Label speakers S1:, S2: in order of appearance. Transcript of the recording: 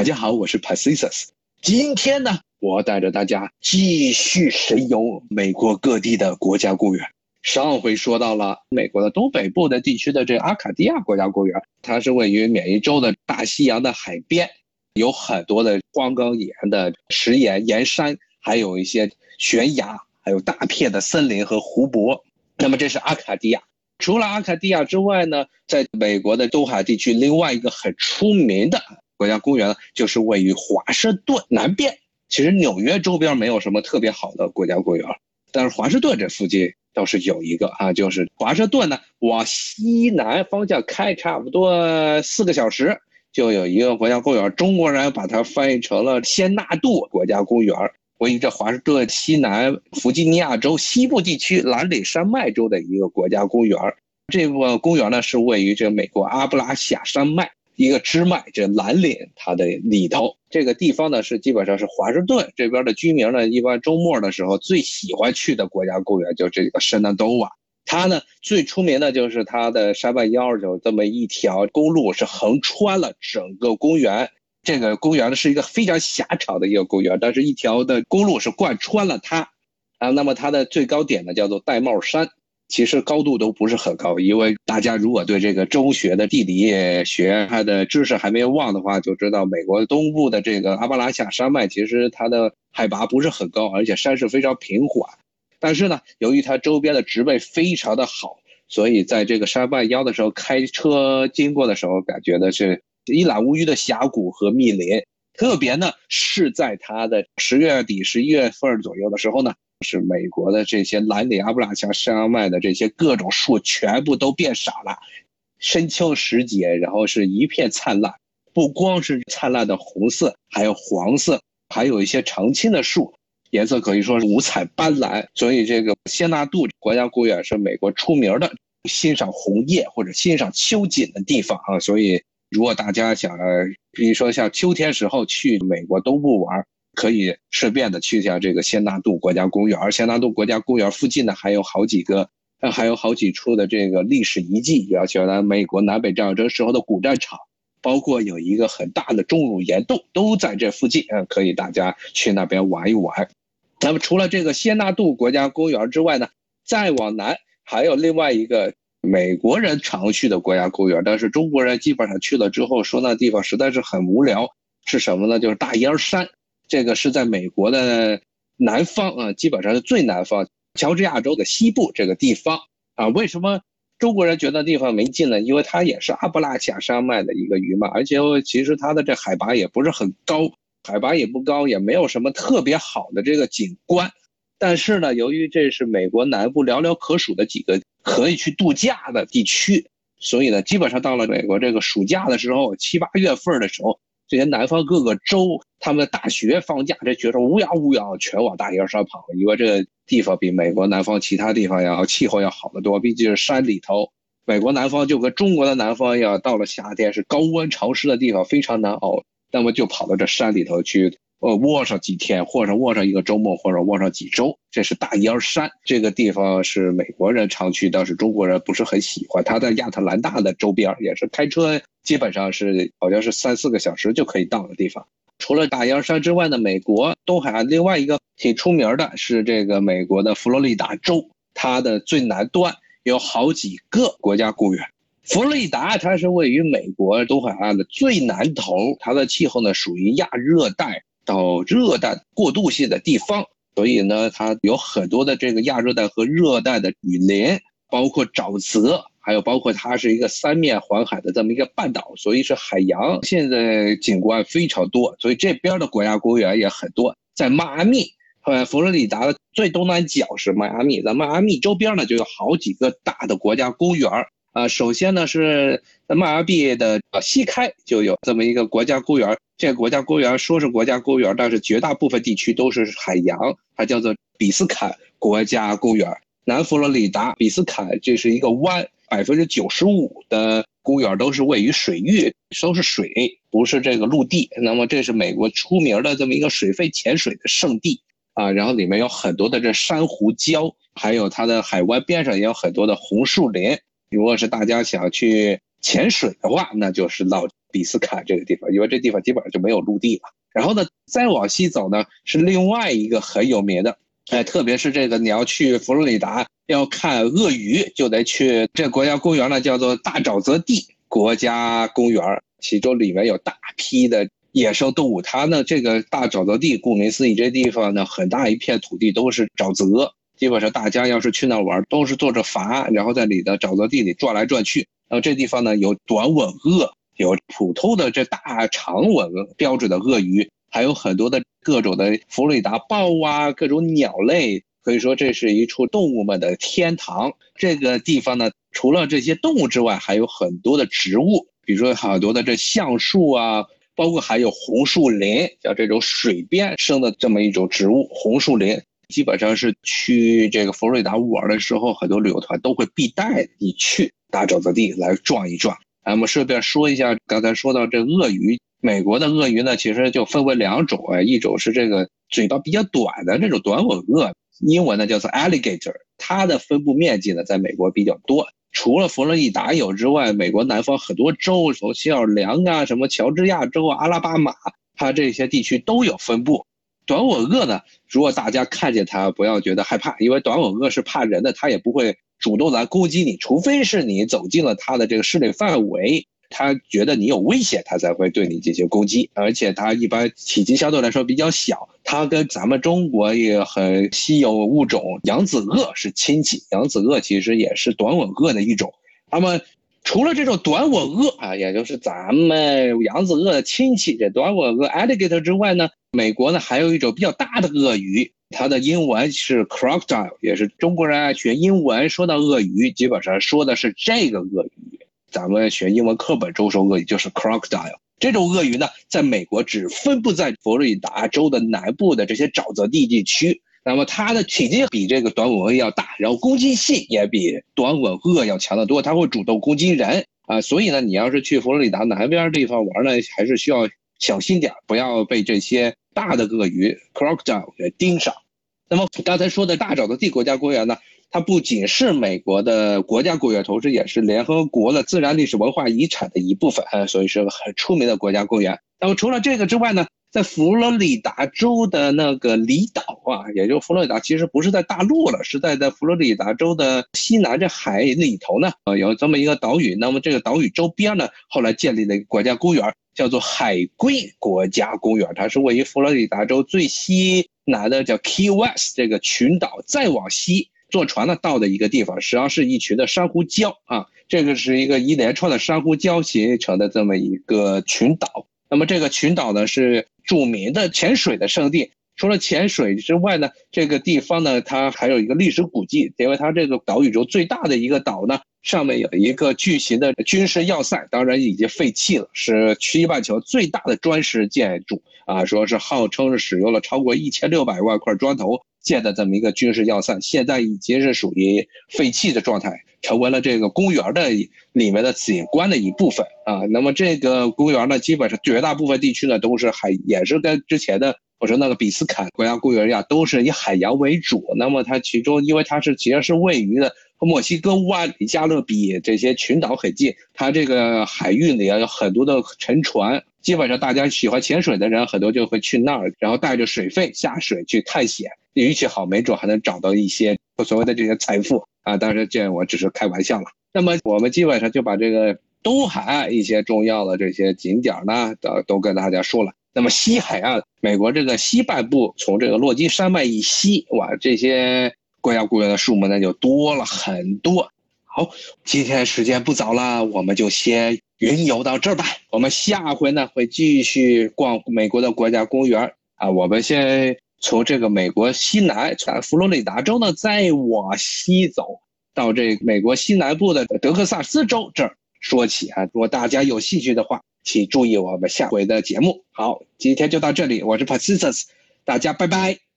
S1: 大家好，我是 Pacisus。今天呢，我带着大家继续神游美国各地的国家公园。上回说到了美国的东北部的地区的这阿卡迪亚国家公园，它是位于缅因州的大西洋的海边，有很多的荒冈野的石岩岩山，还有一些悬崖，还有大片的森林和湖泊。那么这是阿卡迪亚。除了阿卡迪亚之外呢，在美国的东海地区，另外一个很出名的国家公园呢，就是位于华盛顿南边。其实纽约周边没有什么特别好的国家公园，但是华盛顿这附近倒是有一个啊，就是华盛顿呢，往西南方向开差不多四个小时，就有一个国家公园，中国人把它翻译成了仙纳度国家公园。位于这华盛顿西南弗吉尼亚州西部地区蓝岭山脉州的一个国家公园这个公园呢是位于这美国阿布拉夏山脉一个支脉，这蓝岭它的里头。这个地方呢是基本上是华盛顿这边的居民呢，一般周末的时候最喜欢去的国家公园，就这个圣纳多瓦。它呢最出名的就是它的山脉腰有这么一条公路，是横穿了整个公园。这个公园呢是一个非常狭长的一个公园，但是一条的公路是贯穿了它，啊，那么它的最高点呢叫做玳瑁山，其实高度都不是很高，因为大家如果对这个中学的地理学它的知识还没有忘的话，就知道美国东部的这个阿巴拉夏山脉其实它的海拔不是很高，而且山势非常平缓，但是呢，由于它周边的植被非常的好，所以在这个山脉腰的时候开车经过的时候，感觉的是。一览无余的峡谷和密林，特别呢是在它的十月底、十一月份左右的时候呢，是美国的这些蓝岭阿布拉恰山脉的这些各种树全部都变傻了，深秋时节，然后是一片灿烂，不光是灿烂的红色，还有黄色，还有一些常青的树，颜色可以说是五彩斑斓。所以这个仙纳度国家公园是美国出名的欣赏红叶或者欣赏秋景的地方啊，所以。如果大家想，比如说像秋天时候去美国东部玩，可以顺便的去一下这个仙纳度国家公园。而仙纳度国家公园附近呢，还有好几个，还有好几处的这个历史遗迹，比如说美国南北战争时候的古战场，包括有一个很大的钟乳岩洞，都在这附近，嗯，可以大家去那边玩一玩。那么除了这个仙纳度国家公园之外呢，再往南还有另外一个。美国人常去的国家公园，但是中国人基本上去了之后说那地方实在是很无聊，是什么呢？就是大烟山，这个是在美国的南方啊，基本上是最南方，乔治亚州的西部这个地方啊。为什么中国人觉得地方没劲呢？因为它也是阿布拉恰山脉的一个余嘛，而且其实它的这海拔也不是很高，海拔也不高，也没有什么特别好的这个景观。但是呢，由于这是美国南部寥寥可数的几个。可以去度假的地区，所以呢，基本上到了美国这个暑假的时候，七八月份的时候，这些南方各个州他们的大学放假，这学生乌泱乌泱全往大学山跑，因为这个地方比美国南方其他地方要气候要好得多，毕竟是山里头。美国南方就跟中国的南方一样，到了夏天是高温潮湿的地方，非常难熬，那么就跑到这山里头去。呃，卧上几天，或者卧上一个周末，或者卧上几周，这是大烟山这个地方是美国人常去，但是中国人不是很喜欢。它在亚特兰大的周边，也是开车基本上是好像是三四个小时就可以到的地方。除了大烟山之外呢，美国东海岸另外一个挺出名的是这个美国的佛罗里达州，它的最南端有好几个国家公园。佛罗里达它是位于美国东海岸的最南头，它的气候呢属于亚热带。到热带过渡性的地方，所以呢，它有很多的这个亚热带和热带的雨林，包括沼泽，还有包括它是一个三面环海的这么一个半岛，所以是海洋现在景观非常多，所以这边的国家公园也很多。在迈阿密，呃，佛罗里达的最东南角是迈阿密，在迈阿密周边呢就有好几个大的国家公园。啊，首先呢是在迈阿密的西开就有这么一个国家公园。这个国家公园说是国家公园，但是绝大部分地区都是海洋，它叫做比斯坎国家公园。南佛罗里达比斯坎这是一个湾，百分之九十五的公园都是位于水域，都是水，不是这个陆地。那么这是美国出名的这么一个水肺潜水的圣地啊。然后里面有很多的这珊瑚礁，还有它的海湾边上也有很多的红树林。如果是大家想去潜水的话，那就是到比斯卡这个地方，因为这地方基本上就没有陆地了。然后呢，再往西走呢，是另外一个很有名的，哎，特别是这个你要去佛罗里达要看鳄鱼，就得去这国家公园呢，叫做大沼泽地国家公园，其中里面有大批的野生动物。它呢，这个大沼泽地，顾名思义，这地方呢，很大一片土地都是沼泽，基本上大家要是去那玩，都是坐着筏，然后在里的沼泽地里转来转去。然后这地方呢，有短吻鳄。有普通的这大长吻标准的鳄鱼，还有很多的各种的佛罗里达豹啊，各种鸟类，可以说这是一处动物们的天堂。这个地方呢，除了这些动物之外，还有很多的植物，比如说好多的这橡树啊，包括还有红树林，像这种水边生的这么一种植物，红树林基本上是去这个佛罗里达玩的时候，很多旅游团都会必带你去大沼泽地来转一转。咱们顺便说一下，刚才说到这鳄鱼，美国的鳄鱼呢，其实就分为两种啊，一种是这个嘴巴比较短的这种短吻鳄，英文呢叫做 alligator，它的分布面积呢在美国比较多，除了佛罗里达有之外，美国南方很多州，从西奥尔良啊，什么乔治亚州啊，阿拉巴马，它这些地区都有分布。短吻鳄呢，如果大家看见它，不要觉得害怕，因为短吻鳄是怕人的，它也不会。主动来攻击你，除非是你走进了它的这个势力范围，它觉得你有危险，它才会对你进行攻击。而且它一般体积相对来说比较小，它跟咱们中国也很稀有物种扬子鳄是亲戚。扬子鳄其实也是短吻鳄的一种。那么除了这种短吻鳄啊，也就是咱们扬子鳄的亲戚这短吻鳄 alligator 之外呢，美国呢还有一种比较大的鳄鱼。它的英文是 crocodile，也是中国人爱学英文，说到鳄鱼，基本上说的是这个鳄鱼。咱们学英文课本中说鳄鱼就是 crocodile。这种鳄鱼呢，在美国只分布在佛罗里达州的南部的这些沼泽地地区。那么它的体积比这个短吻鳄要大，然后攻击性也比短吻鳄要强得多，它会主动攻击人啊。所以呢，你要是去佛罗里达南边地方玩呢，还是需要小心点，不要被这些。大的鳄鱼 crocodile 给盯上。那么刚才说的大沼泽地国家公园呢，它不仅是美国的国家公园，同时也是联合国的自然历史文化遗产的一部分，所以是个很出名的国家公园。那么除了这个之外呢，在佛罗里达州的那个离岛啊，也就佛罗里达其实不是在大陆了，是在在佛罗里达州的西南这海里头呢，呃，有这么一个岛屿。那么这个岛屿周边呢，后来建立了一个国家公园。叫做海龟国家公园，它是位于佛罗里达州最西南的叫 Key West 这个群岛，再往西坐船呢到的一个地方，实际上是一群的珊瑚礁啊，这个是一个一连串的珊瑚礁形成的这么一个群岛。那么这个群岛呢是著名的潜水的圣地。除了潜水之外呢，这个地方呢，它还有一个历史古迹，因为它这个岛屿中最大的一个岛呢，上面有一个巨型的军事要塞，当然已经废弃了，是西半球最大的砖石建筑啊，说是号称是使用了超过一千六百万块砖头建的这么一个军事要塞，现在已经是属于废弃的状态，成为了这个公园的里面的景观的一部分啊。那么这个公园呢，基本上绝大部分地区呢都是海，也是跟之前的。我说那个比斯坎国家公园呀，都是以海洋为主。那么它其中，因为它是其实是位于的墨西哥湾离加勒比这些群岛很近，它这个海域里啊有很多的沉船，基本上大家喜欢潜水的人很多就会去那儿，然后带着水费下水去探险，运气好没准还能找到一些所谓的这些财富啊。当然这我只是开玩笑了。那么我们基本上就把这个东海岸一些重要的这些景点呢，都都跟大家说了。那么西海岸，美国这个西半部，从这个落基山脉以西，哇，这些国家公园的数目那就多了很多。好，今天时间不早了，我们就先云游到这儿吧。我们下回呢会继续逛美国的国家公园啊。我们先从这个美国西南，从佛罗里达州呢，再往西走到这美国西南部的德克萨斯州这儿说起啊。如果大家有兴趣的话。请注意我们下回的节目。好，今天就到这里，我是 p a t i c i s 大家拜拜。